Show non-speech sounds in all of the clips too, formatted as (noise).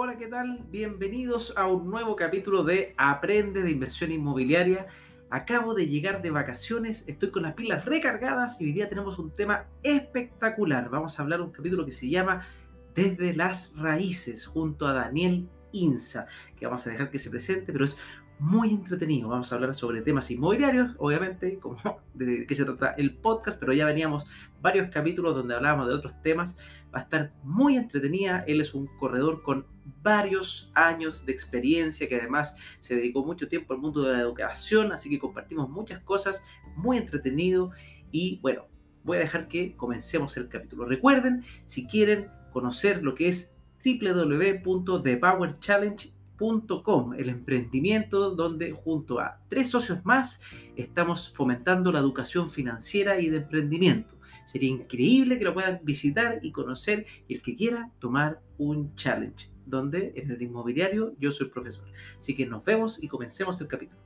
Hola, ¿qué tal? Bienvenidos a un nuevo capítulo de Aprende de Inversión Inmobiliaria. Acabo de llegar de vacaciones, estoy con las pilas recargadas y hoy día tenemos un tema espectacular. Vamos a hablar de un capítulo que se llama Desde las Raíces junto a Daniel Insa, que vamos a dejar que se presente, pero es muy entretenido. Vamos a hablar sobre temas inmobiliarios, obviamente, como de qué se trata el podcast, pero ya veníamos varios capítulos donde hablábamos de otros temas. Va a estar muy entretenida. Él es un corredor con varios años de experiencia, que además se dedicó mucho tiempo al mundo de la educación, así que compartimos muchas cosas, muy entretenido. Y bueno, voy a dejar que comencemos el capítulo. Recuerden, si quieren conocer lo que es www.thepowerchallenge el emprendimiento donde junto a tres socios más estamos fomentando la educación financiera y de emprendimiento. Sería increíble que lo puedan visitar y conocer el que quiera tomar un challenge, donde en el inmobiliario yo soy profesor. Así que nos vemos y comencemos el capítulo.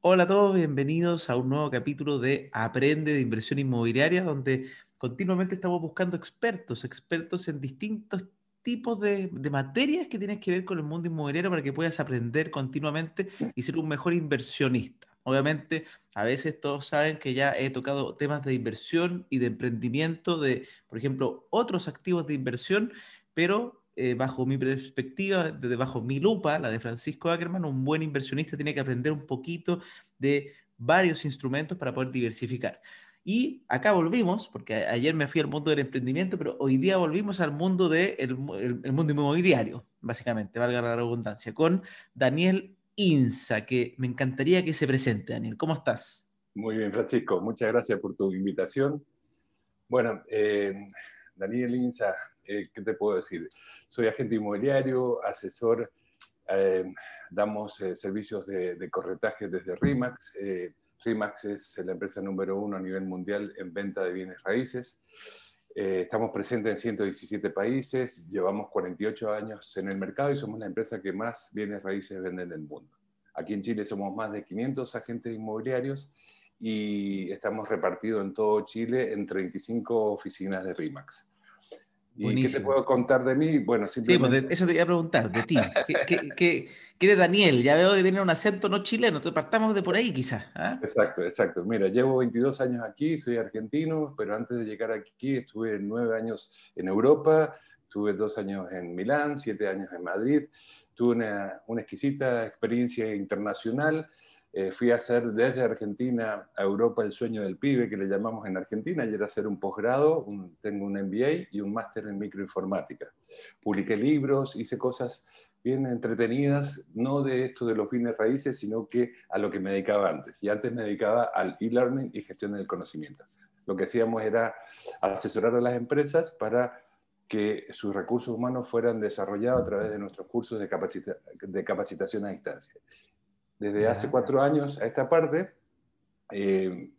Hola a todos, bienvenidos a un nuevo capítulo de Aprende de Inversión Inmobiliaria, donde continuamente estamos buscando expertos, expertos en distintos tipos de, materias que tienen que ver con el mundo inmobiliario para que puedas aprender continuamente y ser un mejor inversionista. Obviamente, a veces todos saben que ya he tocado temas de inversión y de emprendimiento, de, por ejemplo, otros activos de inversión, pero eh, bajo mi perspectiva, desde bajo mi lupa, la de Francisco Ackerman, un buen inversionista tiene que aprender un poquito de varios instrumentos para poder diversificar. Y acá volvimos, porque ayer me fui al mundo del emprendimiento, pero hoy día volvimos al mundo de el, mundo inmobiliario, básicamente, valga la redundancia, con Daniel Insa, que me encantaría que se presente. Daniel, ¿cómo estás? Muy bien, Francisco, muchas gracias por tu invitación. Bueno, eh, Daniel Insa, ¿qué te puedo decir? Soy agente inmobiliario, asesor, eh, damos eh, servicios de, de, corretaje desde RIMAX RIMAX es la empresa número uno a nivel mundial en venta de bienes raíces. Eh, estamos presentes en 117 países, llevamos 48 años en el mercado y somos la empresa que más bienes raíces venden del mundo. Aquí en Chile somos más de 500 agentes inmobiliarios y estamos repartidos en todo Chile en 35 oficinas de RIMAX. ¿Y qué te puedo contar de mí? Bueno, simplemente... Sí, pues eso te iba a preguntar, de ti. ¿Qué, qué, eres Daniel? Ya veo que tiene un acento no chileno, te partamos de por ahí quizás. ¿ah? Exacto, exacto. Mira, llevo 22 años aquí, soy argentino, pero antes de llegar aquí estuve nueve años en Europa, tuve dos años en Milán, siete años en Madrid, tuve una, una exquisita experiencia internacional eh, fui a hacer desde Argentina a Europa el sueño del pibe, que le llamamos en Argentina, y era hacer un posgrado, tengo un MBA y un máster en microinformática. Publiqué libros, hice cosas bien entretenidas, no de esto de los bienes raíces, sino que a lo que me dedicaba antes. Y antes me dedicaba al e-learning y gestión del conocimiento. Lo que hacíamos era asesorar a las empresas para que sus recursos humanos fueran desarrollados a través de nuestros cursos de, de capacitación a distancia desde hace cuatro años a esta parte, eh,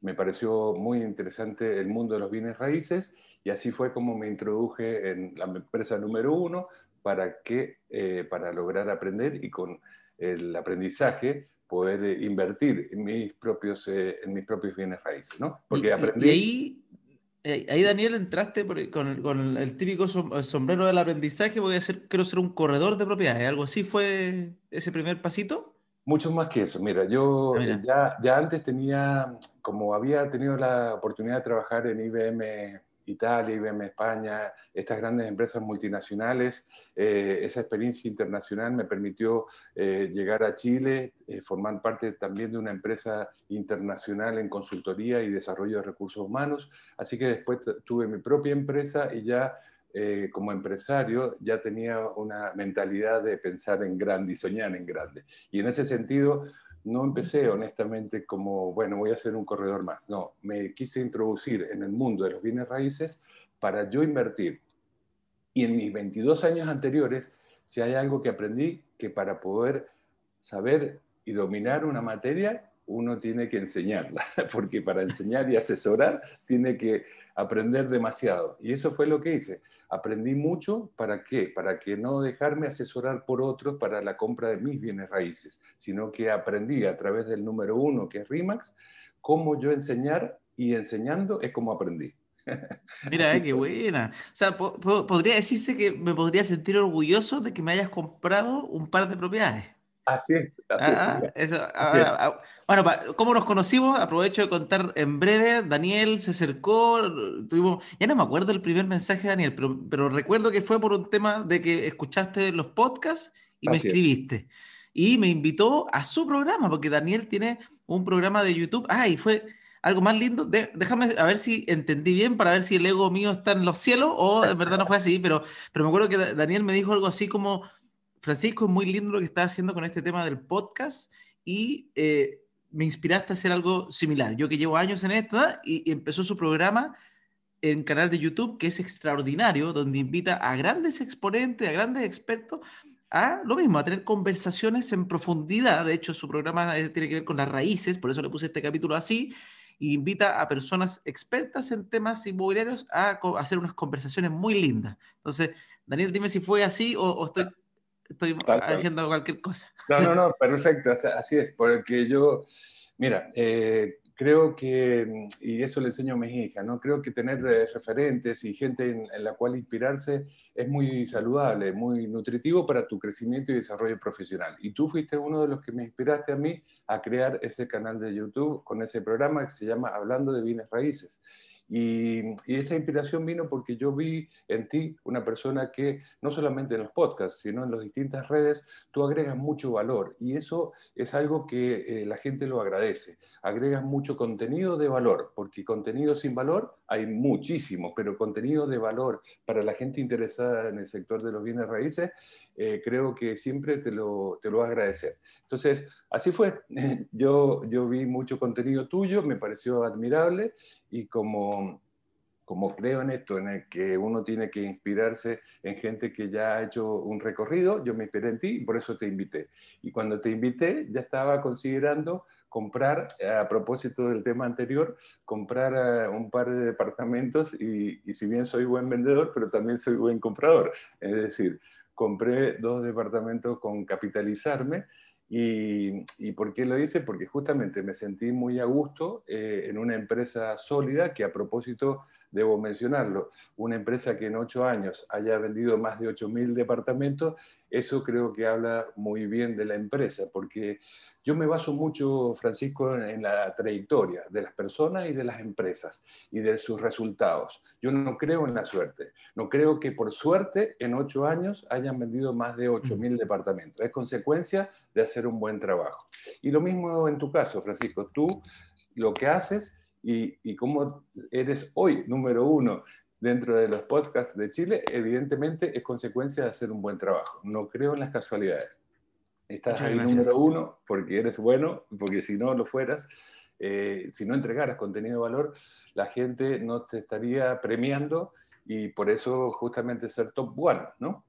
me pareció muy interesante el mundo de los bienes raíces y así fue como me introduje en la empresa número uno para, que, eh, para lograr aprender y con el aprendizaje poder invertir en mis propios, eh, en mis propios bienes raíces. ¿no? Porque aprendí... Y ahí, ahí, Daniel, entraste con, con, el típico sombrero del aprendizaje, voy a ser, quiero ser un corredor de propiedades, ¿algo así fue ese primer pasito? Mucho más que eso. Mira, yo ah, Ya, ya antes tenía, como había tenido la oportunidad de trabajar en IBM Italia, IBM España, estas grandes empresas multinacionales, eh, esa experiencia internacional me permitió eh, llegar a Chile, eh, formar parte también de una empresa internacional en consultoría y desarrollo de recursos humanos. Así que después tuve mi propia empresa y ya eh, como empresario ya tenía una mentalidad de pensar en grande y soñar en grande. Y en ese sentido, no empecé honestamente como, bueno, voy a ser un corredor más. No, me quise introducir en el mundo de los bienes raíces para yo invertir. Y en mis 22 años anteriores, si hay algo que aprendí, que para poder saber y dominar una materia, uno tiene que enseñarla, (laughs) porque para enseñar y asesorar tiene que aprender demasiado. Y eso fue lo que hice. Aprendí mucho, ¿para qué? Para que no dejarme asesorar por otros para la compra de mis bienes raíces, sino que aprendí a través del número uno, que es RIMAX, cómo yo enseñar y enseñando es como aprendí. (laughs) Mira, eh, qué buena. O sea, podría decirse que me podría sentir orgulloso de que me hayas comprado un par de propiedades. Así es. Así ah, bueno, ¿cómo nos conocimos? Aprovecho de contar en breve. Daniel se acercó, tuvimos, ya no me acuerdo el primer mensaje de Daniel, pero, pero recuerdo que fue por un tema de que escuchaste los podcasts y me escribiste. Y me invitó a su programa, porque Daniel tiene un programa de YouTube. Ah, y fue algo más lindo. déjame a ver si entendí bien para ver si el ego mío está en los cielos o en verdad no fue así, pero, pero me acuerdo que Daniel me dijo algo así como, Francisco, es muy lindo lo que estás haciendo con este tema del podcast y eh, me inspiraste a hacer algo similar. Yo que llevo años en esto y, empezó su programa en canal de YouTube que es extraordinario, donde invita a grandes exponentes, a grandes expertos a lo mismo, a tener conversaciones en profundidad. De hecho, su programa eh, tiene que ver con las raíces, por eso le puse este capítulo así y invita a personas expertas en temas inmobiliarios a, hacer unas conversaciones muy lindas. Entonces, Daniel, dime si fue así o, estoy, estoy haciendo cualquier cosa. No, no, no, (laughs) perfecto, así es, porque yo, mira, eh, creo que, y eso le enseño a mis hijas, ¿no? creo que tener eh, referentes y gente en, la cual inspirarse es muy saludable, muy nutritivo para tu crecimiento y desarrollo profesional. Y tú fuiste uno de los que me inspiraste a mí a crear ese canal de YouTube con ese programa que se llama Hablando de Bienes Raíces. Y, esa inspiración vino porque yo vi en ti una persona que no solamente en los podcasts, sino en las distintas redes, tú agregas mucho valor y eso es algo que eh, la gente lo agradece. Agregas mucho contenido de valor, porque contenido sin valor hay muchísimo, pero contenido de valor para la gente interesada en el sector de los bienes raíces, eh, creo que siempre te lo, te lo va a agradecer. Entonces, así fue. (laughs) Yo, yo vi mucho contenido tuyo, me pareció admirable y como, como creo en esto, en el que uno tiene que inspirarse en gente que ya ha hecho un recorrido, yo me inspiré en ti y por eso te invité. Y cuando te invité, ya estaba considerando comprar, a propósito del tema anterior, comprar eh, un par de departamentos y, si bien soy buen vendedor, pero también soy buen comprador. Es decir, compré dos departamentos con capitalizarme y, y, por qué lo hice? Porque justamente me sentí muy a gusto eh, en una empresa sólida que a propósito, debo mencionarlo, una empresa que en ocho años haya vendido más de 8.000 departamentos, eso creo que habla muy bien de la empresa, porque yo me baso mucho, Francisco, en, la trayectoria de las personas y de las empresas y de sus resultados. Yo no creo en la suerte. No creo que por suerte en ocho años hayan vendido más de 8.000 departamentos. Es consecuencia de hacer un buen trabajo. Y lo mismo en tu caso, Francisco. Tú lo que haces y, y cómo eres hoy número uno dentro de los podcasts de Chile, evidentemente es consecuencia de hacer un buen trabajo. No creo en las casualidades. Estás ahí número uno porque eres bueno, porque si no lo fueras, eh, si no entregaras contenido de valor, la gente no te estaría premiando y por eso justamente ser top one, ¿no?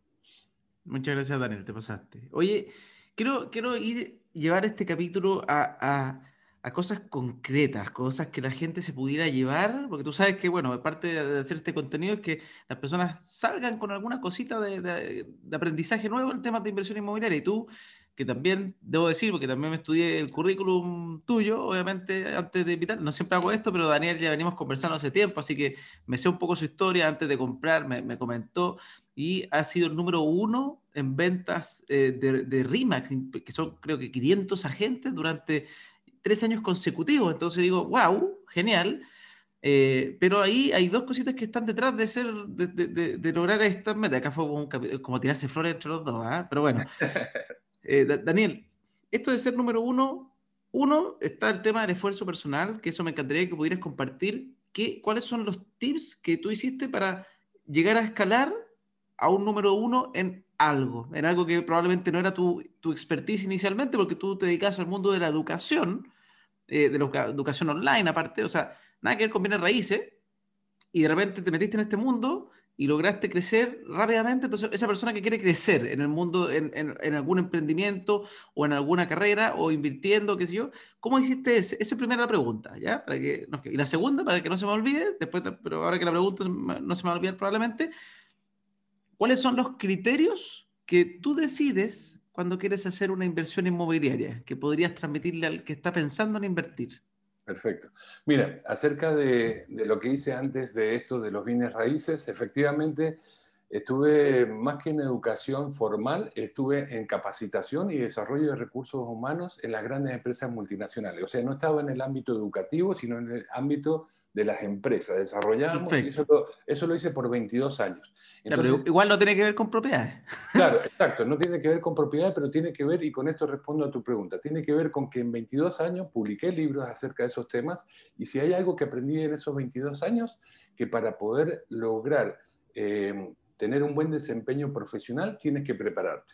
Muchas gracias, Daniel, te pasaste. Oye, quiero, quiero ir, llevar este capítulo a, a, cosas concretas, cosas que la gente se pudiera llevar, porque tú sabes que, bueno, parte de hacer este contenido es que las personas salgan con alguna cosita de, de, de aprendizaje nuevo en el tema de inversión inmobiliaria y tú que también debo decir, porque también me estudié el currículum tuyo, obviamente, antes de invitar, no siempre hago esto, pero Daniel ya venimos conversando hace tiempo, así que me sé un poco su historia antes de comprar, me, comentó, y ha sido el número uno en ventas eh, de, de RIMAX, que son creo que 500 agentes durante tres años consecutivos, entonces digo, wow, genial. Eh, pero ahí hay dos cositas que están detrás de ser, de, de, lograr esta meta. Acá fue como, como tirarse flores entre los dos, ¿ah? pero bueno. (laughs) Eh, Daniel, esto de ser número uno, uno está el tema del esfuerzo personal, que eso me encantaría que pudieras compartir. ¿Qué, ¿Cuáles son los tips que tú hiciste para llegar a escalar a un número uno en algo, en algo que probablemente no era tu, tu expertise inicialmente, porque tú te dedicas al mundo de la educación, eh, de la educación online aparte, o sea, nada que ver con bienes raíces, y de repente te metiste en este mundo y lograste crecer rápidamente, entonces esa persona que quiere crecer en el mundo, en, en, algún emprendimiento o en alguna carrera o invirtiendo, qué sé yo, ¿cómo hiciste ese? Esa es primera pregunta, ¿ya? Para que, y la segunda, para que no se me olvide, después, pero ahora que la pregunta no se me va a olvidar probablemente, ¿cuáles son los criterios que tú decides cuando quieres hacer una inversión inmobiliaria que podrías transmitirle al que está pensando en invertir? Perfecto. Mira, acerca de, lo que hice antes de esto de los bienes raíces, efectivamente estuve más que en educación formal, estuve en capacitación y desarrollo de recursos humanos en las grandes empresas multinacionales. O sea, no estaba en el ámbito educativo, sino en el ámbito de las empresas. Desarrollamos y eso lo, eso lo, hice por 22 años. Entonces, igual no tiene que ver con propiedades. (laughs) Claro, exacto, no tiene que ver con propiedades, pero tiene que ver, y con esto respondo a tu pregunta, tiene que ver con que en 22 años publiqué libros acerca de esos temas y si hay algo que aprendí en esos 22 años, que para poder lograr eh, tener un buen desempeño profesional tienes que prepararte.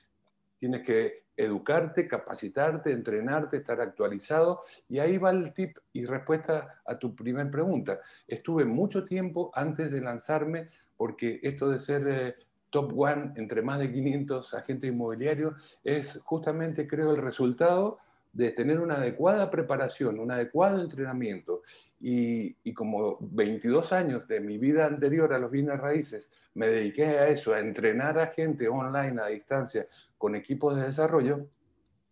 Tienes que educarte, capacitarte, entrenarte, estar actualizado. Y ahí va el tip y respuesta a tu primer pregunta. Estuve mucho tiempo antes de lanzarme porque esto de ser eh, top one entre más de 500 agentes inmobiliarios es justamente, creo, el resultado de tener una adecuada preparación, un adecuado entrenamiento. Y, y, como 22 años de mi vida anterior a los bienes raíces me dediqué a eso, a entrenar a gente online a distancia con equipos de desarrollo.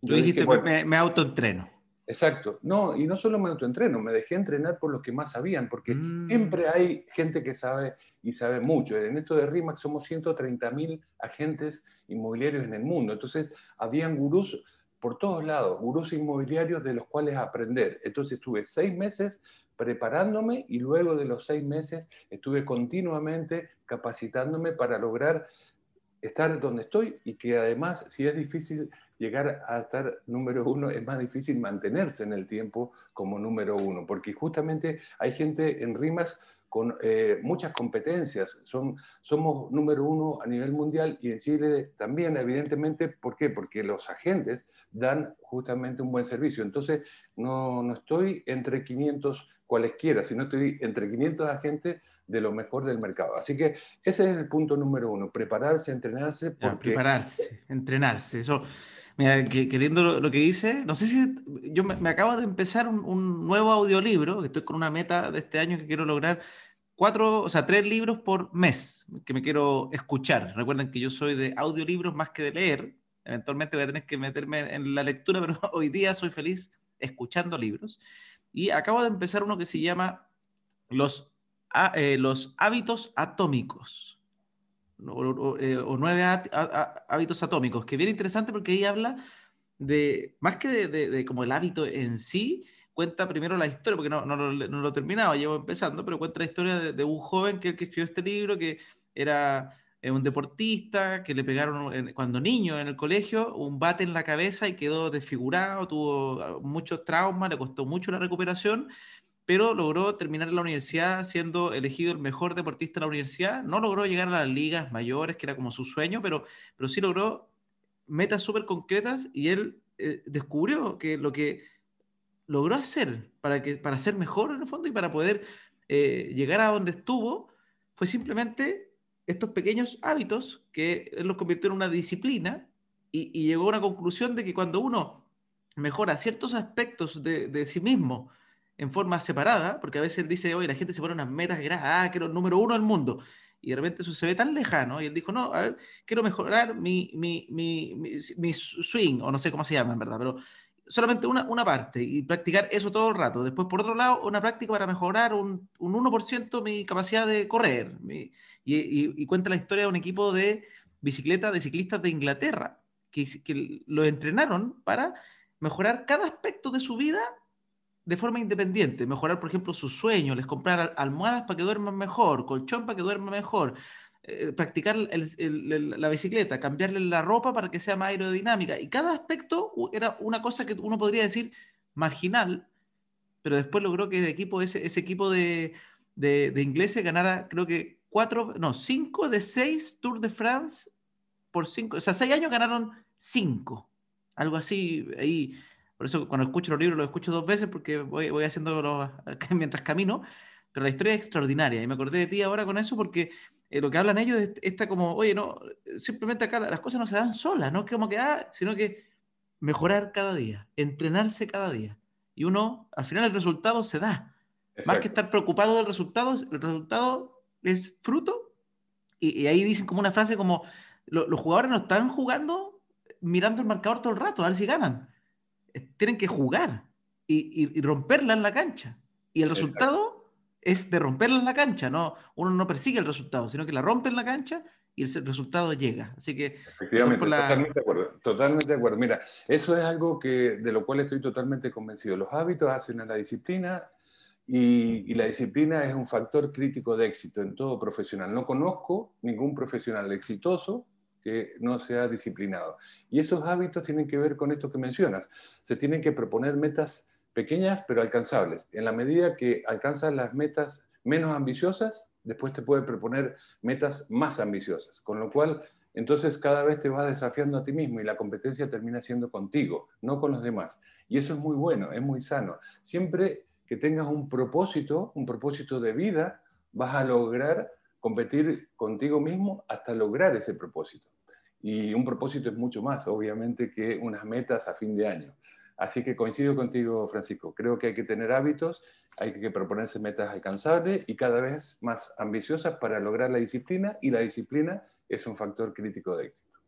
Tú dijiste, me, me autoentreno. Exacto. No, y no solo me autoentreno, me dejé entrenar por los que más sabían, porque mm. siempre hay gente que sabe y sabe mucho. En esto de RIMAX somos 130 mil agentes inmobiliarios en el mundo. Entonces, habían gurús por todos lados, gurús inmobiliarios de los cuales aprender. Entonces, estuve seis meses preparándome y luego de los seis meses estuve continuamente capacitándome para lograr estar donde estoy y que además, si es difícil llegar a estar número uno, es más difícil mantenerse en el tiempo como número uno, porque justamente hay gente en rimas con eh, muchas competencias, Son, somos número uno a nivel mundial y en Chile también, evidentemente, ¿por qué? Porque los agentes dan justamente un buen servicio. Entonces, no, no estoy entre 500 cualesquiera, sino estoy entre 500 agentes de lo mejor del mercado. Así que ese es el punto número uno, prepararse, entrenarse. Porque... prepararse, entrenarse. Eso, mira, queriendo lo, que dice, no sé si yo me, acabo de empezar un, nuevo audiolibro, que estoy con una meta de este año que quiero lograr cuatro, o sea, tres libros por mes que me quiero escuchar. Recuerden que yo soy de audiolibros más que de leer. Eventualmente voy a tener que meterme en la lectura, (laughs) pero hoy día soy feliz escuchando libros. Y acabo de empezar uno que se llama Los eh, los hábitos atómicos, o, eh, nueve hábitos atómicos, que bien interesante porque ahí habla de, más que de, como el hábito en sí, cuenta primero la historia, porque no, no, lo he terminado, llevo empezando, pero cuenta la historia de, un joven que, que escribió este libro, que era eh, un deportista, que le pegaron cuando niño en el colegio un bate en la cabeza y quedó desfigurado, tuvo ah, muchos traumas, le costó mucho la recuperación pero logró terminar la universidad siendo elegido el mejor deportista de la universidad. No logró llegar a las ligas mayores, que era como su sueño, pero, pero sí logró metas súper concretas y él eh, descubrió que lo que logró hacer para, que, para ser mejor en el fondo y para poder eh, llegar a donde estuvo fue simplemente estos pequeños hábitos que él los convirtió en una disciplina y, llegó a una conclusión de que cuando uno mejora ciertos aspectos de, de sí mismo, en forma separada, porque a veces dice, oye, la gente se pone unas metas grandes, ah, quiero el número uno del mundo, y de repente eso se ve tan lejano, y él dijo, no, a ver, quiero mejorar mi, mi, mi, mi, swing, o no sé cómo se llama en verdad, pero solamente una, una parte, y practicar eso todo el rato. Después, por otro lado, una práctica para mejorar un, un 1% mi capacidad de correr, y, y, y, cuenta la historia de un equipo de bicicleta, de ciclistas de Inglaterra, que, que lo entrenaron para mejorar cada aspecto de su vida de forma independiente, mejorar, por ejemplo, sus sueños, les comprar almohadas para que duerman mejor, colchón para que duerman mejor, eh, practicar la bicicleta, cambiarle la ropa para que sea más aerodinámica. Y cada aspecto era una cosa que uno podría decir marginal, pero después logró que el equipo, ese, ese equipo de, de, de ingleses ganara, creo que cuatro, no, cinco de seis Tour de France por cinco, o sea, seis años ganaron cinco, algo así, ahí por eso cuando escucho los libros los escucho dos veces porque voy, voy haciéndolo (laughs) mientras camino. Pero la historia es extraordinaria y me acordé de ti ahora con eso porque eh, lo que hablan ellos está como, oye, no, simplemente acá las cosas no se dan solas, no es como que, ah, sino que mejorar cada día, entrenarse cada día. Y uno, al final el resultado se da. Más que estar preocupado del resultado, el resultado es fruto. Y, ahí dicen como una frase como, los jugadores no están jugando mirando el marcador todo el rato, a ver si ganan tienen que jugar. y, romperla en la cancha. Y el resultado es de romperla en la cancha, ¿no? Uno no persigue el resultado, sino que la rompe en la cancha y el resultado llega. Así que... Efectivamente, totalmente de acuerdo. Totalmente de acuerdo. Mira, eso es algo que, de lo cual estoy totalmente convencido. Los hábitos hacen a la disciplina y, y, la disciplina es un factor crítico de éxito en todo profesional. No conozco ningún profesional exitoso que no sea disciplinado. Y esos hábitos tienen que ver con esto que mencionas. Se tienen que proponer metas pequeñas pero alcanzables. En la medida que alcanzas las metas menos ambiciosas, después te puede proponer metas más ambiciosas. Con lo cual, entonces cada vez te vas desafiando a ti mismo y la competencia termina siendo contigo, no con los demás. Y eso es muy bueno, es muy sano. Siempre que tengas un propósito, un propósito de vida, vas a lograr competir contigo mismo hasta lograr ese propósito. Y un propósito es mucho más, obviamente, que unas metas a fin de año. Así que coincido contigo, Francisco. Creo que hay que tener hábitos, hay que proponerse metas alcanzables y cada vez más ambiciosas para lograr la disciplina y la disciplina es un factor crítico de éxito.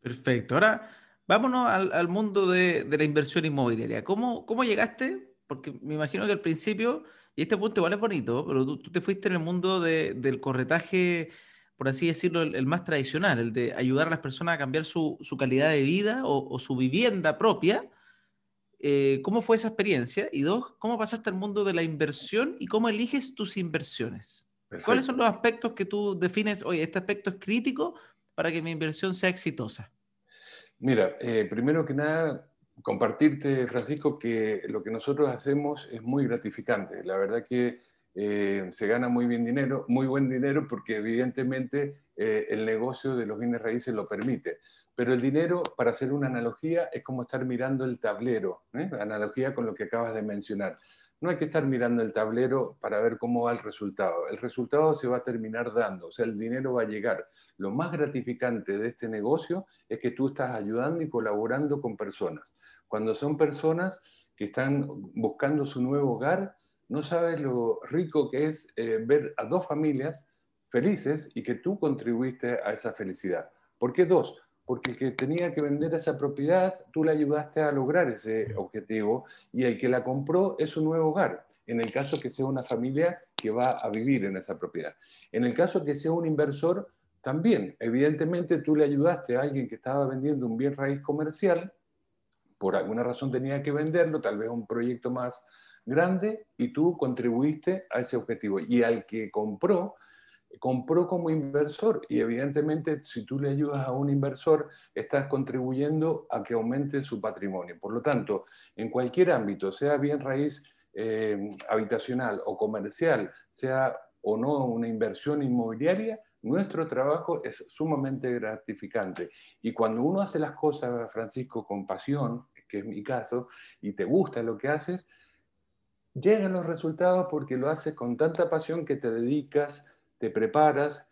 Perfecto. Ahora vámonos al, mundo de, la inversión inmobiliaria. ¿Cómo, ¿Cómo llegaste? Porque me imagino que al principio, y este punto igual es bonito, pero tú, te fuiste en el mundo del corretaje, por así decirlo, el, más tradicional, el de ayudar a las personas a cambiar su, calidad de vida o su vivienda propia eh, ¿cómo fue esa experiencia? Y dos, ¿cómo pasaste al mundo de la inversión y cómo eliges tus inversiones? ¿Cuáles son los aspectos que tú defines, oye, este aspecto es crítico para que mi inversión sea exitosa? Mira, eh, primero que nada, compartirte, Francisco, que lo que nosotros hacemos es muy gratificante. La verdad que eh, se gana muy bien dinero, muy buen dinero, porque evidentemente el negocio de los bienes raíces lo permite. Pero el dinero, para hacer una analogía, es como estar mirando el tablero, ¿eh? analogía con lo que acabas de mencionar. No hay que estar mirando el tablero para ver cómo va el resultado. El resultado se va a terminar dando, o sea, el dinero va a llegar. Lo más gratificante de este negocio es que tú estás ayudando y colaborando con personas. Cuando son personas que están buscando su nuevo hogar, no sabes lo rico que es eh, ver a dos familias felices y que tú contribuiste a esa felicidad. ¿Por qué dos? porque el que tenía que vender esa propiedad, tú le ayudaste a lograr ese objetivo y el que la compró es un nuevo hogar, en el caso que sea una familia que va a vivir en esa propiedad. En el caso que sea un inversor, también, evidentemente tú le ayudaste a alguien que estaba vendiendo un bien raíz comercial, por alguna razón tenía que venderlo, tal vez un proyecto más grande, y tú contribuiste a ese objetivo. Y al que compró, compró como inversor y evidentemente si tú le ayudas a un inversor estás contribuyendo a que aumente su patrimonio. Por lo tanto, en cualquier ámbito, sea bien raíz eh, habitacional o comercial, sea o no una inversión inmobiliaria, nuestro trabajo es sumamente gratificante. Y cuando uno hace las cosas, Francisco, con pasión, que es mi caso, y te gusta lo que haces, llegan los resultados porque lo haces con tanta pasión que te dedicas te preparas,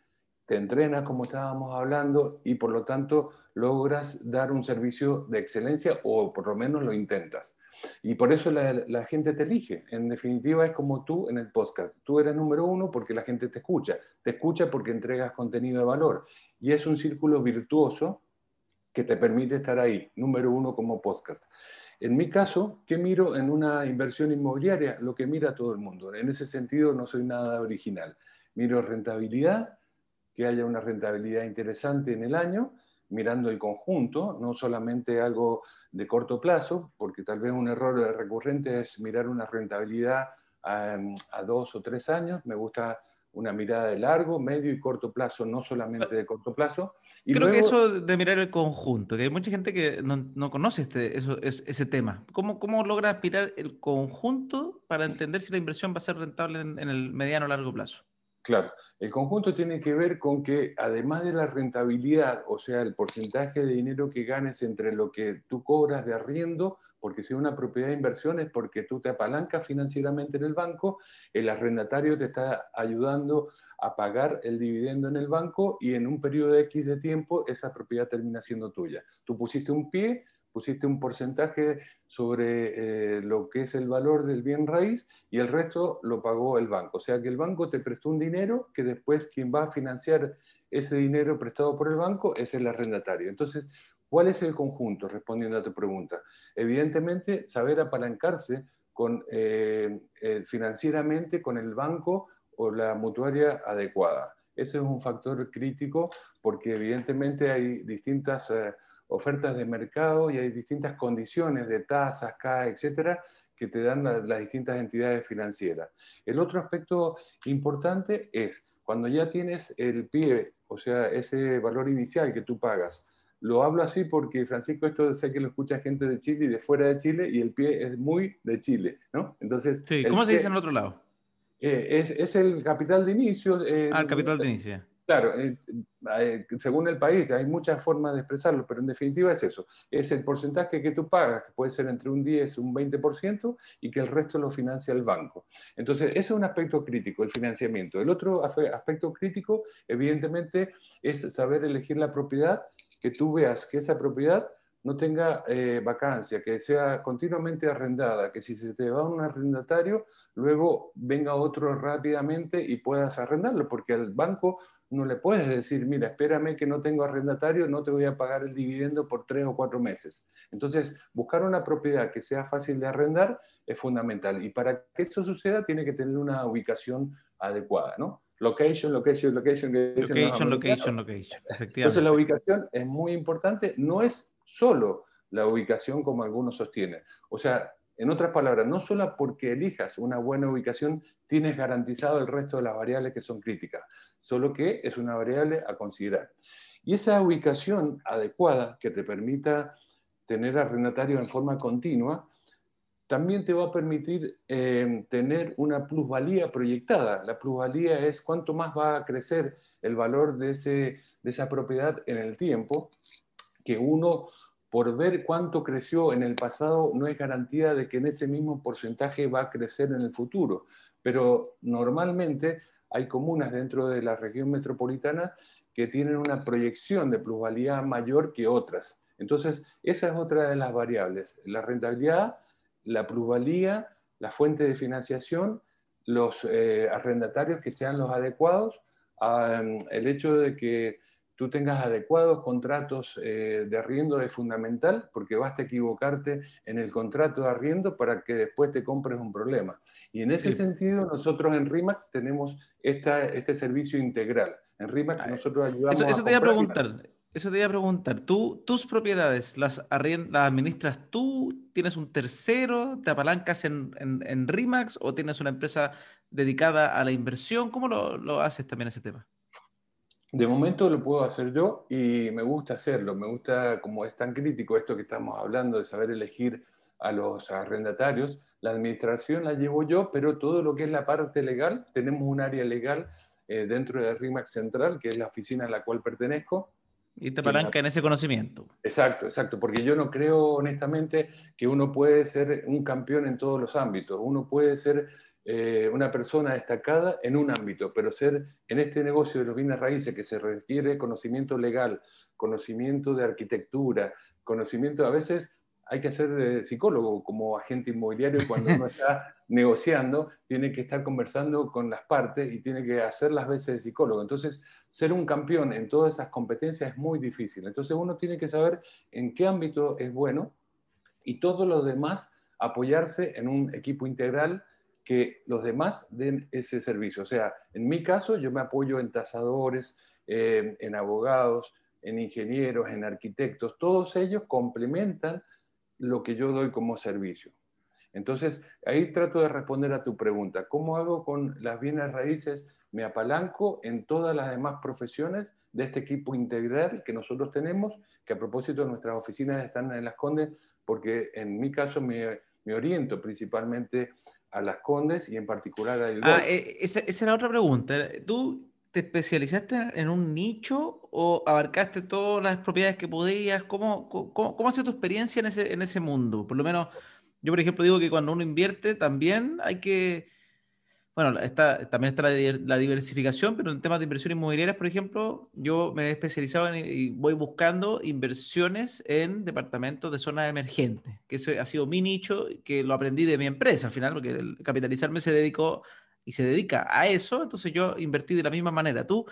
te entrenas, como estábamos hablando, y por lo tanto logras dar un servicio de excelencia o por lo menos lo intentas. Y por eso la, gente te elige. En definitiva, es como tú en el podcast. Tú eres número uno porque la gente te escucha. Te escucha porque entregas contenido de valor. Y es un círculo virtuoso que te permite estar ahí, número uno como podcast. En mi caso, ¿qué miro en una inversión inmobiliaria? Lo que mira todo el mundo. En ese sentido, no soy nada original miro rentabilidad, que haya una rentabilidad interesante en el año, mirando el conjunto, no solamente algo de corto plazo, porque tal vez un error recurrente es mirar una rentabilidad a, dos o tres años. Me gusta una mirada de largo, medio y corto plazo, no solamente de corto plazo. Y Creo que eso de mirar el conjunto, que hay mucha gente que no, conoce este, eso, ese tema. ¿Cómo, ¿Cómo logras mirar el conjunto para entender si la inversión va a ser rentable en, en el mediano o largo plazo? Claro, el conjunto tiene que ver con que además de la rentabilidad, o sea, el porcentaje de dinero que ganes entre lo que tú cobras de arriendo, porque si es una propiedad de inversión es porque tú te apalancas financieramente en el banco, el arrendatario te está ayudando a pagar el dividendo en el banco y en un periodo X de tiempo esa propiedad termina siendo tuya. Tú pusiste un pie, pusiste un porcentaje sobre eh, lo que es el valor del bien raíz y el resto lo pagó el banco. O sea que el banco te prestó un dinero que después quien va a financiar ese dinero prestado por el banco es el arrendatario. Entonces, ¿cuál es el conjunto? Respondiendo a tu pregunta. Evidentemente, saber apalancarse con, eh, eh, financieramente con el banco o la mutuaria adecuada. Ese es un factor crítico porque evidentemente hay distintas eh, ofertas de mercado y hay distintas condiciones de tasas, CAE, etcétera, que te dan las distintas entidades financieras. El otro aspecto importante es cuando ya tienes el pie, o sea, ese valor inicial que tú pagas, lo hablo así porque, Francisco, esto sé que lo escucha gente de Chile y de fuera de Chile, y el pie es muy de Chile, ¿no? Entonces, sí, ¿cómo se dice en el otro lado? Eh, es, el capital de inicio. Eh, ah, el capital de inicio. Claro, eh, según el país, hay muchas formas de expresarlo, pero en definitiva es eso. Es el porcentaje que tú pagas, que puede ser entre un 10 y un 20%, y que el resto lo financia el banco. Entonces, ese es un aspecto crítico, el financiamiento. El otro aspecto crítico, evidentemente, es saber elegir la propiedad que tú veas que esa propiedad no tenga eh, vacancia, que sea continuamente arrendada, que si se te va un arrendatario, luego venga otro rápidamente y puedas arrendarlo, porque al banco no le puedes decir, mira, espérame que no tengo arrendatario, no te voy a pagar el dividendo por tres o cuatro meses. Entonces, buscar una propiedad que sea fácil de arrendar es fundamental. Y para que eso suceda, tiene que tener una ubicación adecuada, ¿no? Location, location, location. location, location, location, efectivamente. Entonces la ubicación es muy importante, no es solo la ubicación como algunos sostienen. O sea, en otras palabras, no solo porque elijas una buena ubicación tienes garantizado el resto de las variables que son críticas, solo que es una variable a considerar. Y esa ubicación adecuada que te permita tener arrendatario en forma continua también te va a permitir eh, tener una plusvalía proyectada. La plusvalía es cuánto más va a crecer el valor de, ese, de esa propiedad en el tiempo, que uno, por ver cuánto creció en el pasado, no es garantía de que en ese mismo porcentaje va a crecer en el futuro. Pero normalmente hay comunas dentro de la región metropolitana que tienen una proyección de plusvalía mayor que otras. Entonces, esa es otra de las variables. La rentabilidad la plusvalía, la fuente de financiación, los eh, arrendatarios que sean los adecuados, el hecho de que tú tengas adecuados contratos eh, de arriendo es fundamental porque basta equivocarte en el contrato de arriendo para que después te compres un problema. Y en ese sentido nosotros en RIMAX tenemos esta, este servicio integral. En RIMAX nosotros ayudamos eso, eso te iba a preguntar. Eso te iba a preguntar. ¿Tú, tus propiedades las, administras tú? ¿Tienes un tercero? ¿Te apalancas en, en, RIMAX o tienes una empresa dedicada a la inversión? ¿Cómo lo, haces también ese tema? De momento lo puedo hacer yo y me gusta hacerlo. Me gusta, como es tan crítico esto que estamos hablando de saber elegir a los arrendatarios, la administración la llevo yo, pero todo lo que es la parte legal, tenemos un área legal eh, dentro de RIMAX Central, que es la oficina a la cual pertenezco, y te palanca en ese conocimiento. Exacto, exacto, porque yo no creo honestamente que uno puede ser un campeón en todos los ámbitos, uno puede ser eh, una persona destacada en un ámbito, pero ser en este negocio de los bienes raíces que se requiere conocimiento legal, conocimiento de arquitectura, conocimiento a veces hay que ser psicólogo como agente inmobiliario cuando uno está (laughs) negociando, tiene que estar conversando con las partes y tiene que hacer las veces de psicólogo. Entonces, ser un campeón en todas esas competencias es muy difícil. Entonces, uno tiene que saber en qué ámbito es bueno y todos los demás apoyarse en un equipo integral que los demás den ese servicio. O sea, en mi caso, yo me apoyo en tasadores, en abogados, en ingenieros, en arquitectos. Todos ellos complementan lo que yo doy como servicio. Entonces, ahí trato de responder a tu pregunta. ¿Cómo hago con las bienes raíces? Me apalanco en todas las demás profesiones de este equipo integral que nosotros tenemos, que a propósito nuestras oficinas están en Las Condes, porque en mi caso me, oriento principalmente a Las Condes y en particular a Ah, eh, esa, esa era otra pregunta. Tú te especializaste en un nicho o abarcaste todas las propiedades que podías? ¿Cómo, cómo, ha sido tu experiencia en ese, en ese mundo? Por lo menos, yo por ejemplo digo que cuando uno invierte también hay que, bueno, está, también está la, diversificación, pero en temas de inversiones inmobiliarias, por ejemplo, yo me he especializado y voy buscando inversiones en departamentos de zonas emergentes, que ese ha sido mi nicho, que lo aprendí de mi empresa al final, porque el capitalizarme se dedicó y se dedica a eso, entonces yo invertí de la misma manera. ¿Tú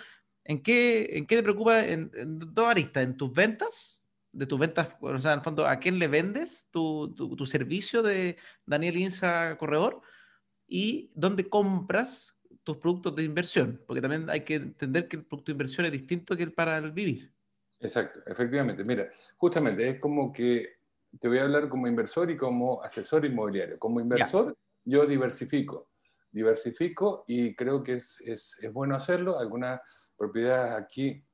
en qué, en qué te preocupa en, en dos aristas? ¿En tus ventas de tus ventas, o sea, en el fondo, ¿a quién le vendes tu, tu, servicio de Daniel Insa Corredor? Y dónde compras tus productos de inversión, porque también hay que entender que el producto de inversión es distinto que el para el vivir. Exacto, efectivamente. Mira, justamente es como que te voy a hablar como inversor y como asesor inmobiliario. Como inversor, yo diversifico, diversifico y creo que es, es, es bueno hacerlo. Algunas propiedades aquí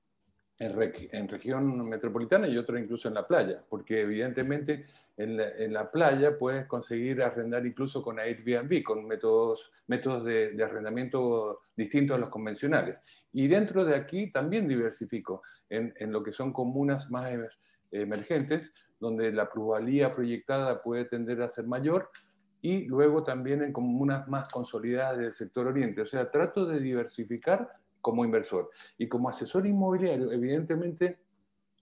en, región metropolitana y otras incluso en la playa, porque evidentemente en la, playa puedes conseguir arrendar incluso con Airbnb, con métodos, métodos de, arrendamiento distintos a los convencionales. Y dentro de aquí también diversifico en, en lo que son comunas más emergentes, donde la plusvalía proyectada puede tender a ser mayor, y luego también en comunas más consolidadas del sector oriente. O sea, trato de diversificar como inversor. Y como asesor inmobiliario, evidentemente,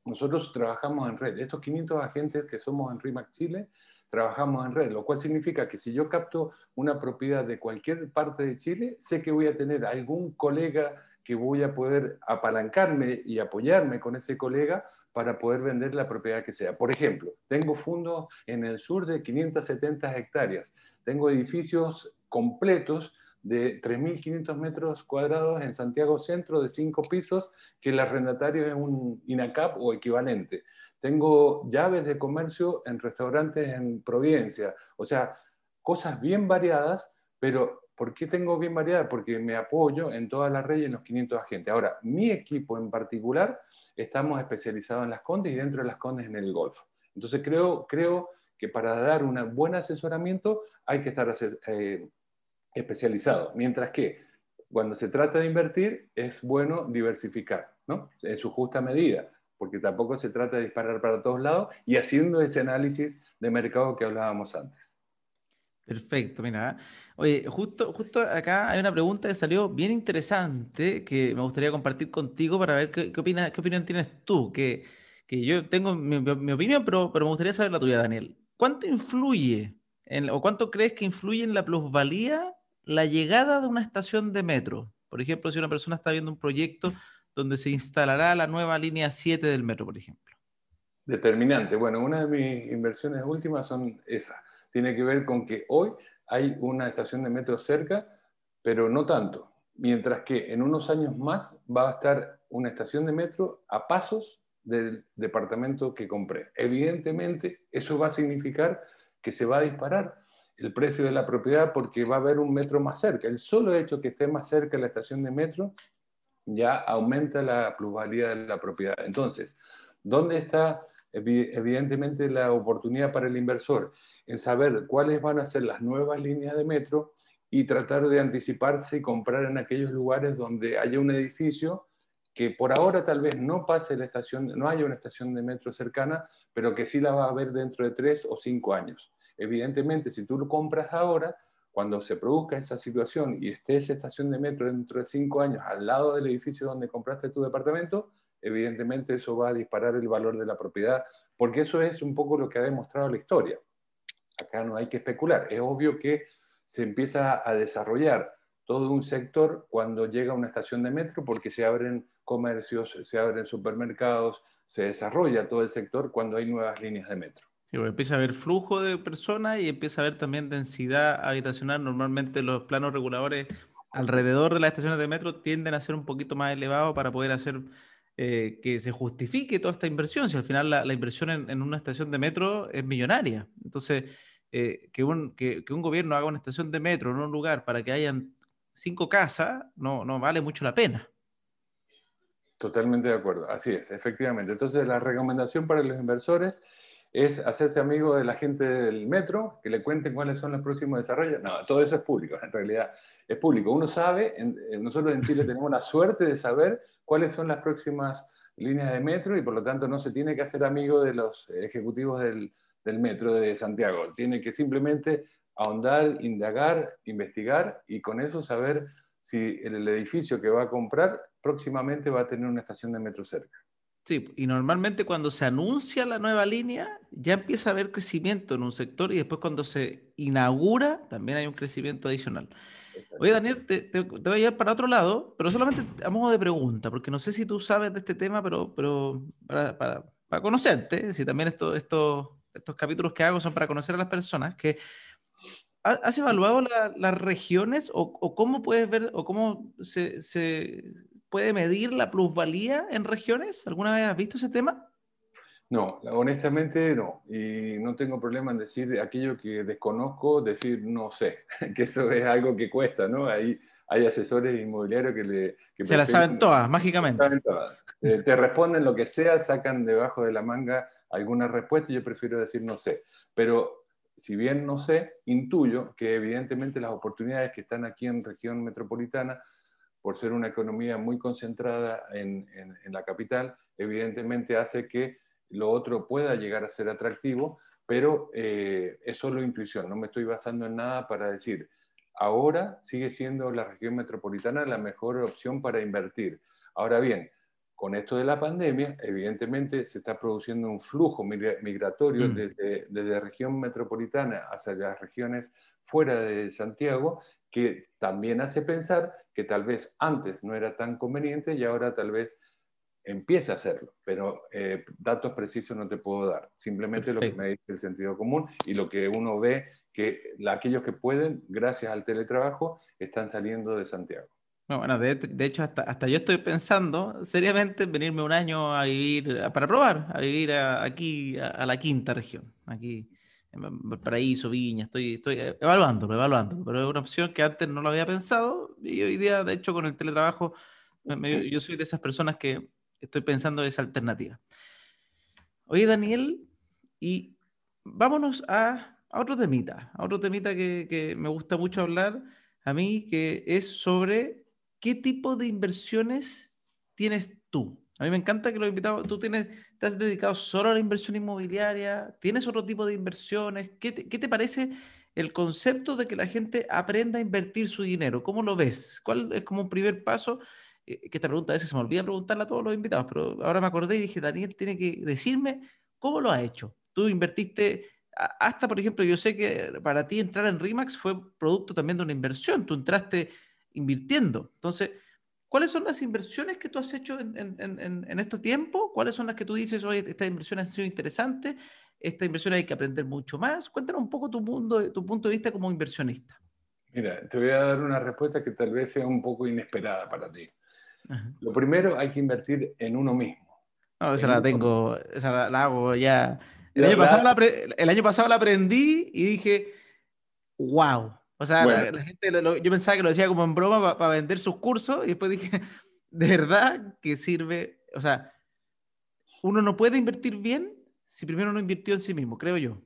nosotros trabajamos en red. Estos 500 agentes que somos en RIMAC Chile, trabajamos en red, lo cual significa que si yo capto una propiedad de cualquier parte de Chile, sé que voy a tener algún colega que voy a poder apalancarme y apoyarme con ese colega para poder vender la propiedad que sea. Por ejemplo, tengo fondos en el sur de 570 hectáreas, tengo edificios completos de 3.500 metros cuadrados en Santiago Centro de cinco pisos, que el arrendatario es un INACAP o equivalente. Tengo llaves de comercio en restaurantes en Providencia. O sea, cosas bien variadas, pero ¿por qué tengo bien variadas? Porque me apoyo en toda la red y en los 500 agentes. Ahora, mi equipo en particular, estamos especializados en las Condes y dentro de las Condes en el golf. Entonces creo, creo que para dar un buen asesoramiento hay que estar eh, especializado, mientras que cuando se trata de invertir es bueno diversificar, ¿no? En su justa medida, porque tampoco se trata de disparar para todos lados y haciendo ese análisis de mercado que hablábamos antes. Perfecto, mira. Oye, justo, justo acá hay una pregunta que salió bien interesante que me gustaría compartir contigo para ver qué, qué, qué opinión tienes tú. Que, que yo tengo mi, mi opinión, pero, pero me gustaría saber la tuya, Daniel. ¿Cuánto influye o cuánto crees que influye en la plusvalía la llegada de una estación de metro. Por ejemplo, si una persona está viendo un proyecto donde se instalará la nueva línea 7 del metro, por ejemplo. Determinante. Bueno, una de mis inversiones últimas son esas. Tiene que ver con que hoy hay una estación de metro cerca, pero no tanto. Mientras que en unos años más va a estar una estación de metro a pasos del departamento que compré. Evidentemente, eso va a significar que se va a disparar el precio de la propiedad porque va a haber un metro más cerca. El solo hecho que esté más cerca la estación de metro ya aumenta la plusvalía de la propiedad. Entonces, ¿dónde está evidentemente la oportunidad para el inversor? En saber cuáles van a ser las nuevas líneas de metro y tratar de anticiparse y comprar en aquellos lugares donde haya un edificio que por ahora tal vez no pase la estación, no haya una estación de metro cercana, pero que sí la va a haber dentro de tres o cinco años. Evidentemente, si tú lo compras ahora, cuando se produzca esa situación y esté esa estación de metro dentro de cinco años al lado del edificio donde compraste tu departamento, evidentemente eso va a disparar el valor de la propiedad, porque eso es un poco lo que ha demostrado la historia. Acá no hay que especular. Es obvio que se empieza a desarrollar todo un sector cuando llega una estación de metro, porque se abren comercios, se abren supermercados, se desarrolla todo el sector cuando hay nuevas líneas de metro. Pues, empieza a haber flujo de personas y empieza a haber también densidad habitacional. Normalmente los planos reguladores alrededor de las estaciones de metro tienden a ser un poquito más elevados para poder hacer eh, que se justifique toda esta inversión. Si al final la, inversión en, una estación de metro es millonaria. Entonces, eh, que, un, que, un gobierno haga una estación de metro en un lugar para que hayan cinco casas, no, no vale mucho la pena. Totalmente de acuerdo, así es, efectivamente. Entonces, la recomendación para los inversores es hacerse amigo de la gente del metro, que le cuenten cuáles son los próximos desarrollos. No, todo eso es público, en realidad es público. Uno sabe, nosotros en Chile tenemos la suerte de saber cuáles son las próximas líneas de metro y por lo tanto no se tiene que hacer amigo de los ejecutivos del, metro de Santiago. Tiene que simplemente ahondar, indagar, investigar y con eso saber si el edificio que va a comprar próximamente va a tener una estación de metro cerca. Sí, y normalmente cuando se anuncia la nueva línea, ya empieza a haber crecimiento en un sector y después cuando se inaugura, también hay un crecimiento adicional. Oye, Daniel, te, voy a llevar para otro lado, pero solamente a modo de pregunta, porque no sé si tú sabes de este tema, pero, pero para, para conocerte, si también esto, esto, estos capítulos que hago son para conocer a las personas, que ¿has evaluado las regiones o, cómo puedes ver o cómo se, se, puede medir la plusvalía en regiones? ¿Alguna vez has visto ese tema? No, honestamente no. Y no tengo problema en decir aquello que desconozco, decir no sé, (laughs) que eso es algo que cuesta, ¿no? Hay, hay asesores inmobiliarios que le... Se las saben todas, mágicamente. Saben todas. Eh, te responden lo que sea, sacan debajo de la manga alguna respuesta, yo prefiero decir no sé. Pero si bien no sé, intuyo que evidentemente las oportunidades que están aquí en región metropolitana, por ser una economía muy concentrada en, en la capital, evidentemente hace que lo otro pueda llegar a ser atractivo, pero eh, es solo intuición, no me estoy basando en nada para decir, ahora sigue siendo la región metropolitana la mejor opción para invertir. Ahora bien, con esto de la pandemia, evidentemente se está produciendo un flujo migratorio mm. desde, desde, la región metropolitana hacia las regiones fuera de Santiago, que también hace pensar que tal vez antes no era tan conveniente y ahora tal vez empieza a hacerlo, pero eh, datos precisos no te puedo dar. Simplemente lo que me dice el sentido común y lo que uno ve que aquellos que pueden, gracias al teletrabajo, están saliendo de Santiago. bueno, de, hecho, hasta, hasta, yo estoy pensando seriamente en venirme un año a vivir, para probar, a vivir aquí, a, la quinta región, aquí en Paraíso, Viña, estoy, estoy evaluándolo, evaluándolo, pero es una opción que antes no lo había pensado y hoy día, de hecho, con el teletrabajo, yo soy de esas personas que estoy pensando esa alternativa. Oye, Daniel, y vámonos a, otro temita, a otro temita que, me gusta mucho hablar a mí, que es sobre qué tipo de inversiones tienes tú. A mí me encanta que los invitados, tú tienes, te has dedicado solo a la inversión inmobiliaria, tienes otro tipo de inversiones. ¿Qué qué te parece el concepto de que la gente aprenda a invertir su dinero? ¿Cómo lo ves? ¿Cuál es como un primer paso? Eh, que esta pregunta a veces se me olvida preguntarla a todos los invitados, pero ahora me acordé y dije, Daniel tiene que decirme cómo lo ha hecho. Tú invertiste, hasta por ejemplo, yo sé que para ti entrar en RIMAX fue producto también de una inversión, tú entraste invirtiendo. Entonces, ¿cuáles son las inversiones que tú has hecho en, en, en estos tiempos? ¿Cuáles son las que tú dices, oye, esta inversión ha sido interesante, esta inversión hay que aprender mucho más? Cuéntanos un poco tu, mundo, tu punto de vista como inversionista. Mira, te voy a dar una respuesta que tal vez sea un poco inesperada para ti. Lo primero, hay que invertir en uno mismo. No, esa la tengo, esa la, hago ya. El año, pasado la, el año, pasado la, aprendí y dije, wow. O sea, la, gente, yo pensaba que lo decía como en broma para vender sus cursos y después dije, (laughs) de verdad que sirve. O sea, uno no puede invertir bien si primero no invirtió en sí mismo, creo yo.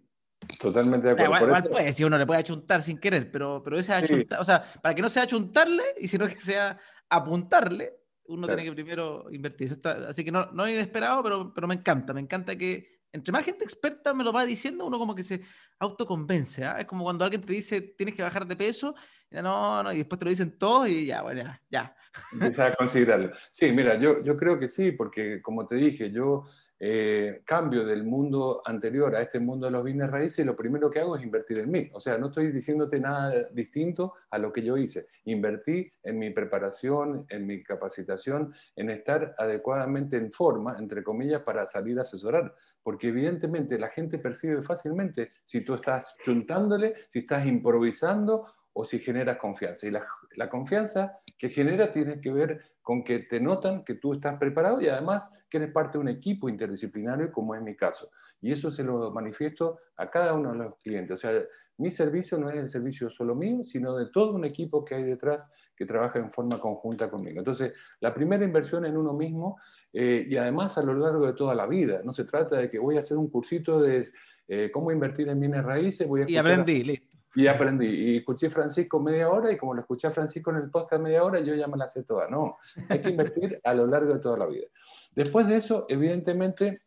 Totalmente de acuerdo. igual, puede, si uno le puede achuntar sin querer, pero, pero ese achuntar, o sea, para que no sea achuntarle y sino que sea apuntarle, uno tiene que primero invertir. así que no, no es inesperado, pero, pero me encanta. Me encanta que entre más gente experta me lo va diciendo, uno como que se autoconvence. ¿ah? Es como cuando alguien te dice tienes que bajar de peso, y no, no, y después te lo dicen todos y ya, bueno, ya. ya. Empieza a considerarlo. Sí, mira, yo, yo creo que sí, porque como te dije, yo eh, cambio del mundo anterior a este mundo de los bienes raíces, lo primero que hago es invertir en mí. O sea, no estoy diciéndote nada distinto a lo que yo hice. Invertí en mi preparación, en mi capacitación, en estar adecuadamente en forma, entre comillas, para salir a asesorar. Porque evidentemente la gente percibe fácilmente si tú estás juntándole, si estás improvisando o si generas confianza. Y la, la confianza que genera tiene que ver con que te notan que tú estás preparado y además que eres parte de un equipo interdisciplinario, como es mi caso. Y eso se lo manifiesto a cada uno de los clientes. O sea, mi servicio no es el servicio solo mío, sino de todo un equipo que hay detrás que trabaja en forma conjunta conmigo. Entonces, la primera inversión en uno mismo eh, y además a lo largo de toda la vida. No se trata de que voy a hacer un cursito de eh, cómo invertir en bienes raíces. Voy a y aprendí, listo. Y aprendí. Y escuché Francisco media hora y como lo escuché a Francisco en el podcast media hora, yo ya me la sé toda. No, hay que invertir a lo largo de toda la vida. Después de eso, evidentemente,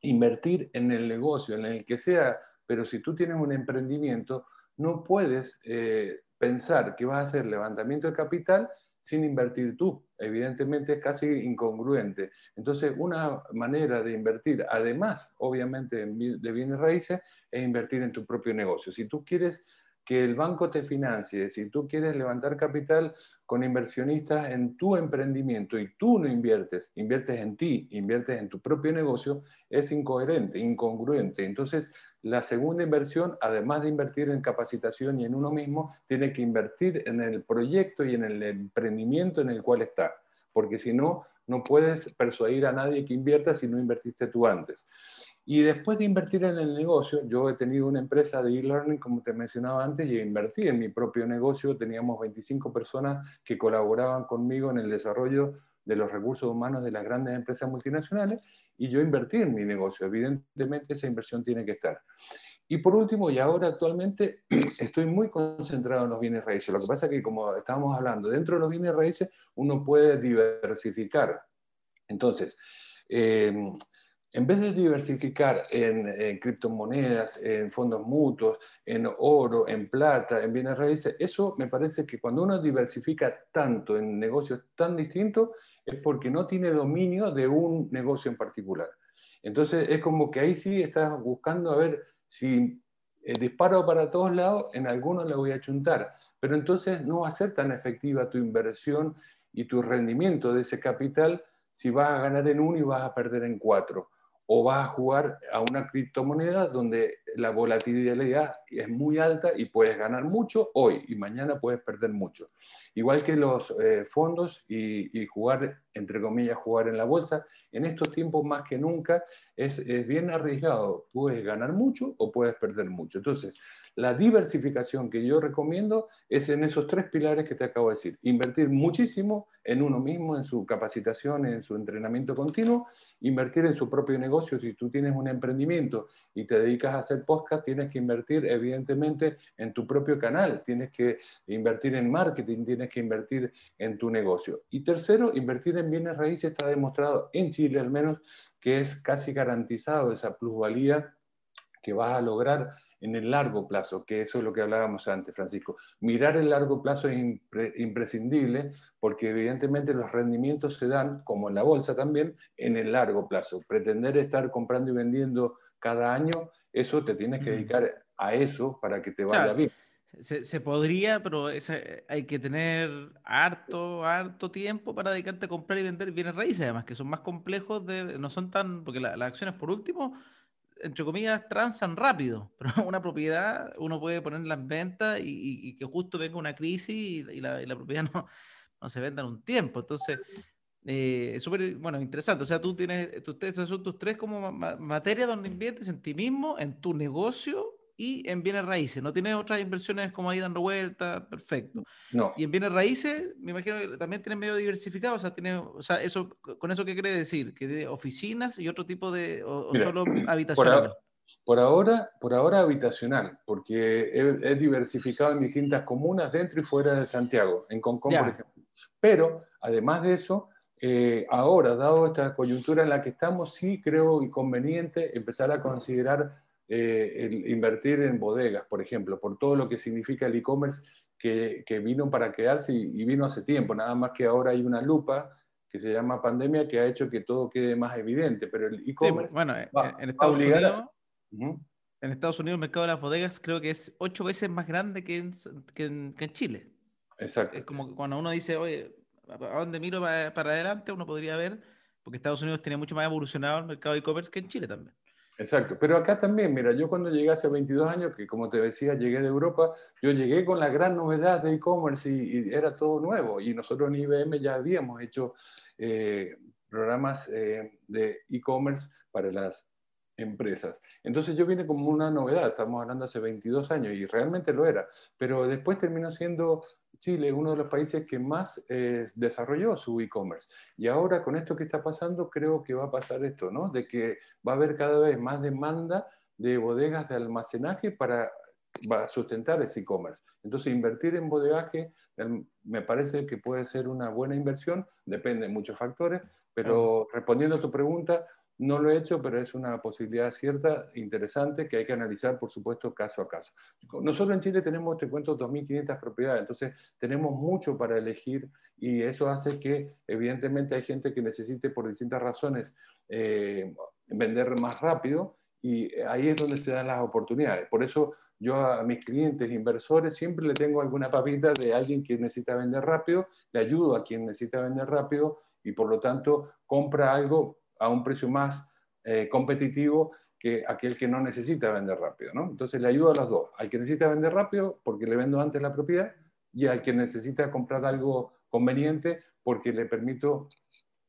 invertir en el negocio, en el que sea, pero si tú tienes un emprendimiento, no puedes eh, pensar que vas a hacer levantamiento de capital sin invertir tú. Evidentemente es casi incongruente. Entonces, una manera de invertir, además, obviamente, de bienes raíces, es invertir en tu propio negocio. Si tú quieres que el banco te financie. Si tú quieres levantar capital con inversionistas en tu emprendimiento y tú no inviertes, inviertes en ti, inviertes en tu propio negocio, es incoherente, incongruente. Entonces, la segunda inversión, además de invertir en capacitación y en uno mismo, tiene que invertir en el proyecto y en el emprendimiento en el cual está. Porque si no, no puedes persuadir a nadie que invierta si no invertiste tú antes. Y después de invertir en el negocio, yo he tenido una empresa de e-learning, como te mencionaba antes, y invertí en mi propio negocio. Teníamos 25 personas que colaboraban conmigo en el desarrollo de los recursos humanos de las grandes empresas multinacionales y yo invertí en mi negocio. Evidentemente esa inversión tiene que estar. Y por último, y ahora actualmente (clears throat) estoy muy concentrado en los bienes raíces. Lo que pasa es que, como estábamos hablando, dentro de los bienes raíces uno puede diversificar. Entonces, eh, en vez de diversificar en, criptomonedas, en fondos mutuos, en oro, en plata, en bienes raíces, eso me parece que cuando uno diversifica tanto en negocios tan distintos, es porque no tiene dominio de un negocio en particular. Entonces es como que ahí sí estás buscando a ver si eh, disparo para todos lados, en algunos le voy a chuntar, pero entonces no va a ser tan efectiva tu inversión y tu rendimiento de ese capital si vas a ganar en uno y vas a perder en cuatro o vas a jugar a una criptomoneda donde la volatilidad es muy alta y puedes ganar mucho hoy y mañana puedes perder mucho. Igual que los eh, fondos y, jugar, entre comillas, jugar en la bolsa, en estos tiempos más que nunca es, es bien arriesgado. Puedes ganar mucho o puedes perder mucho. Entonces, la diversificación que yo recomiendo es en esos tres pilares que te acabo de decir. Invertir muchísimo en uno mismo, en su capacitación, en su entrenamiento continuo, invertir en su propio negocio. Si tú tienes un emprendimiento y te dedicas a hacer podcast, tienes que invertir evidentemente en tu propio canal, tienes que invertir en marketing, tienes que invertir en tu negocio. Y tercero, invertir en bienes raíces está demostrado en Chile al menos que es casi garantizado esa plusvalía que vas a lograr en el largo plazo, que eso es lo que hablábamos antes, Francisco. Mirar el largo plazo es imprescindible porque evidentemente los rendimientos se dan, como en la bolsa también, en el largo plazo. Pretender estar comprando y vendiendo cada año, eso te tienes que dedicar a eso para que te vaya bien. Se, podría, pero hay que tener harto, harto tiempo para dedicarte a comprar y vender bienes raíces, además que son más complejos, de, no son tan, porque las acciones por último entre comillas, transan rápido, (laughs) pero una propiedad uno puede ponerla en venta y, que justo venga una crisis y, la, propiedad (laughs) no, no, se venda en un tiempo. Entonces, eh, súper, bueno, interesante. O sea, tú tienes, tus, son tus tres como materias donde inviertes en ti mismo, en tu negocio y en bienes raíces. No tienes otras inversiones como ahí dando vueltas, perfecto. No. Y en bienes raíces, me imagino que también tienes medio diversificado, o sea, tiene, o sea, eso, ¿con eso qué quiere decir? ¿Que de oficinas y otro tipo de, o, solo habitacional? Por, ahora, por ahora habitacional, porque es, diversificado en distintas comunas dentro y fuera de Santiago, en Concón, por ejemplo. Pero, además de eso, eh, ahora, dado esta coyuntura en la que estamos, sí creo inconveniente empezar a considerar eh, el invertir en bodegas, por ejemplo, por todo lo que significa el e-commerce que, que, vino para quedarse y, vino hace tiempo, nada más que ahora hay una lupa que se llama pandemia que ha hecho que todo quede más evidente, pero el e-commerce... bueno, en, Estados Unidos, en Estados Unidos el mercado de las bodegas creo que es ocho veces más grande que en, que en, Chile. Exacto. Es como que cuando uno dice, oye, ¿a dónde miro para, para adelante? Uno podría ver, porque Estados Unidos tiene mucho más evolucionado el mercado de e-commerce que en Chile también. Exacto, pero acá también, mira, yo cuando llegué hace 22 años, que como te decía, llegué de Europa, yo llegué con la gran novedad de e-commerce y, era todo nuevo. Y nosotros en IBM ya habíamos hecho eh, programas eh, de e-commerce para las empresas. Entonces yo vine como una novedad, estamos hablando hace 22 años y realmente lo era, pero después terminó siendo Chile uno de los países que más eh, desarrolló su e-commerce. Y ahora con esto que está pasando, creo que va a pasar esto, ¿no? De que va a haber cada vez más demanda de bodegas de almacenaje para, sustentar ese e-commerce. Entonces, invertir en bodegaje me parece que puede ser una buena inversión, depende de muchos factores, pero respondiendo a tu pregunta, no lo he hecho, pero es una posibilidad cierta, interesante, que hay que analizar, por supuesto, caso a caso. Nosotros en Chile tenemos, te cuento, 2.500 propiedades, entonces tenemos mucho para elegir y eso hace que, evidentemente, hay gente que necesite, por distintas razones, eh, vender más rápido y ahí es donde se dan las oportunidades. Por eso yo a mis clientes inversores siempre le tengo alguna papita de alguien que necesita vender rápido, le ayudo a quien necesita vender rápido y por lo tanto compra algo a un precio más eh, competitivo que aquel que no necesita vender rápido. ¿no? Entonces le ayudo a los dos, al que necesita vender rápido porque le vendo antes la propiedad y al que necesita comprar algo conveniente porque le permito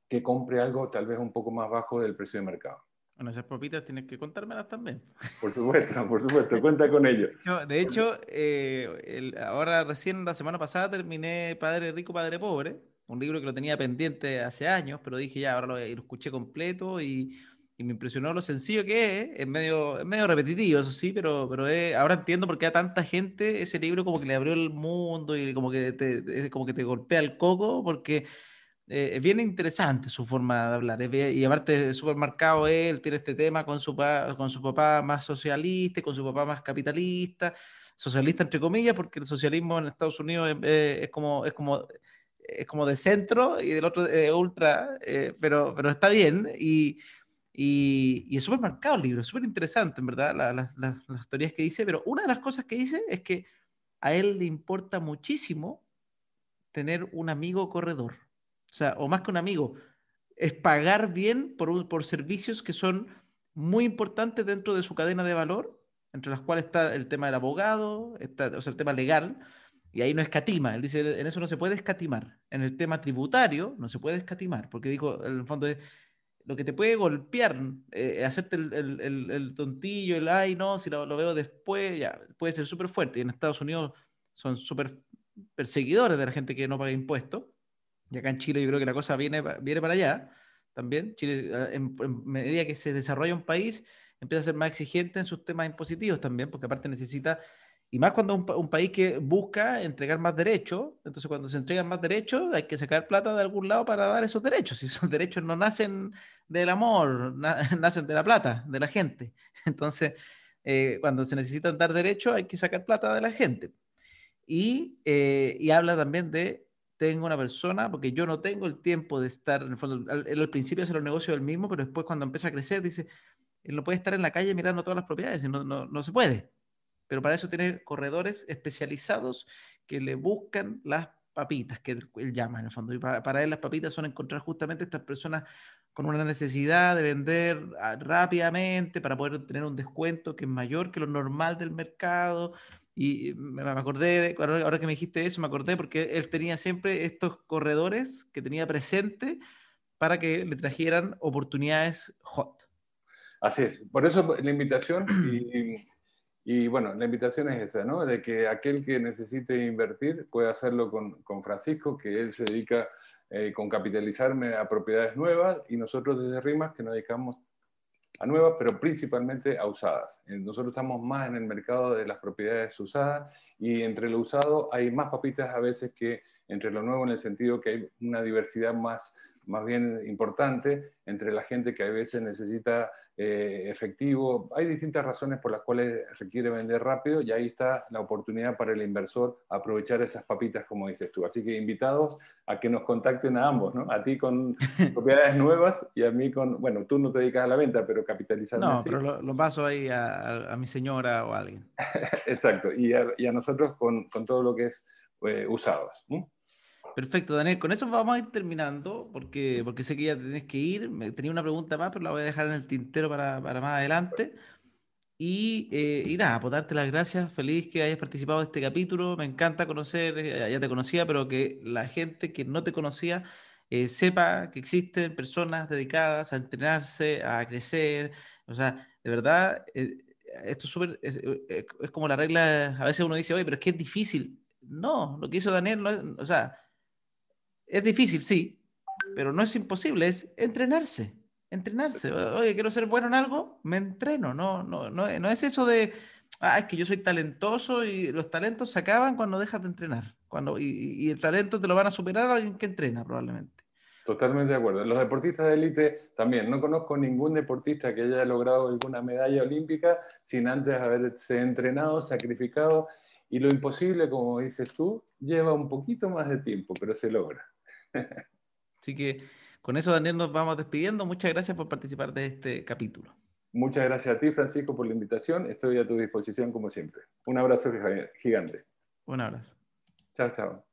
que compre algo tal vez un poco más bajo del precio de mercado. Bueno, esas papitas tienes que contármelas también. Por supuesto, por supuesto, cuenta con ello. De hecho, eh, ahora recién la semana pasada terminé Padre Rico, Padre Pobre, un libro que lo tenía pendiente hace años, pero dije ya, ahora lo, escuché completo y, me impresionó lo sencillo que es. Es medio, es medio repetitivo, eso sí, pero, pero ahora entiendo por qué a tanta gente ese libro como que le abrió el mundo y como que te, como que te golpea el coco, porque eh, es bien interesante su forma de hablar. y aparte, súper marcado él, tiene este tema con su, con su papá más socialista, con su papá más capitalista, socialista entre comillas, porque el socialismo en Estados Unidos es, como, es, como, es como de centro y del otro de ultra, eh, pero, pero está bien. Y, y, es súper marcado el libro, súper interesante, en verdad, las teorías que dice, pero una de las cosas que dice es que a él le importa muchísimo tener un amigo corredor o sea, o más que un amigo, es pagar bien por, por servicios que son muy importantes dentro de su cadena de valor, entre las cuales está el tema del abogado, está, o sea, el tema legal, y ahí no escatima. Él dice, en eso no se puede escatimar. En el tema tributario no se puede escatimar, porque dijo, en el fondo es lo que te puede golpear, eh, hacerte el, el, el, tontillo, el ay, no, si lo, lo veo después, ya, puede ser súper fuerte. Y en Estados Unidos son súper perseguidores de la gente que no paga impuestos. Y acá en Chile yo creo que la cosa viene, viene para allá también. Chile, ah, en, medida que se desarrolla un país, empieza a ser más exigente en sus temas impositivos también, porque aparte necesita, y más cuando un, país que busca entregar más derechos, entonces cuando se entregan más derechos hay que sacar plata de algún lado para dar esos derechos. Y esos (laughs) derechos no nacen del amor, (laughs) nacen de la plata, de la gente. (laughs) Entonces, eh, cuando se necesitan dar derechos hay que sacar plata de la gente. Y, eh, habla también de tengo una persona, porque yo no tengo el tiempo de estar, en el fondo, él al principio hace los negocios del mismo, pero después cuando empieza a crecer dice, él no puede estar en la calle mirando todas las propiedades, no, no, no se puede. Pero para eso tiene corredores especializados que le buscan las papitas, que él, llama en el fondo. Y para, para, él las papitas son encontrar justamente estas personas con una necesidad de vender ah, rápidamente para poder tener un descuento que es mayor que lo normal del mercado y me, acordé, ahora que me dijiste eso, me acordé porque él tenía siempre estos corredores que tenía presente para que le trajeran oportunidades hot. Así es, por eso la invitación y, y, bueno, la invitación es esa, ¿no? De que aquel que necesite invertir pueda hacerlo con, con Francisco, que él se dedica eh, con capitalizarme a propiedades nuevas y nosotros desde RIMAS que nos dedicamos a nuevas, pero principalmente a usadas. Eh, nosotros estamos más en el mercado de las propiedades usadas y entre lo usado hay más papitas a veces que entre lo nuevo en el sentido que hay una diversidad más, más bien importante entre la gente que a veces necesita eh, efectivo. Hay distintas razones por las cuales requiere vender rápido y ahí está la oportunidad para el inversor aprovechar esas papitas, como dices tú. Así que invitados a que nos contacten a ambos, ¿no? A ti con (laughs) propiedades nuevas y a mí con, bueno, tú no te dedicas a la venta, pero capitalizando. No, pero lo, paso ahí a, mi señora o a alguien. (laughs) Exacto, y a, nosotros con, con, todo lo que es eh, usados. Perfecto, Daniel. Con eso vamos a ir terminando, porque, porque sé que ya tenés que ir. Me, tenía una pregunta más, pero la voy a dejar en el tintero para, para más adelante. Y, eh, y, nada, por darte las gracias. Feliz que hayas participado de este capítulo. Me encanta conocer, eh, ya te conocía, pero que la gente que no te conocía eh, sepa que existen personas dedicadas a entrenarse, a crecer. O sea, de verdad, esto es súper. Es, es, como la regla. A veces uno dice, oye, pero es que es difícil. No, lo que hizo Daniel, no o sea es difícil, sí, pero no es imposible, es entrenarse. Entrenarse. Oye, quiero ser bueno en algo, me entreno. No, no, no, no es eso de, ah, es que yo soy talentoso y los talentos se acaban cuando dejas de entrenar. Cuando, y, el talento te lo van a superar a alguien que entrena, probablemente. Totalmente de acuerdo. Los deportistas de élite también. No conozco ningún deportista que haya logrado alguna medalla olímpica sin antes haberse entrenado, sacrificado. Y lo imposible, como dices tú, lleva un poquito más de tiempo, pero se logra. Así que con eso, Daniel, nos vamos despidiendo. Muchas gracias por participar de este capítulo. Muchas gracias a ti, Francisco, por la invitación. Estoy a tu disposición como siempre. Un abrazo gigante. Un abrazo. Chao, chao.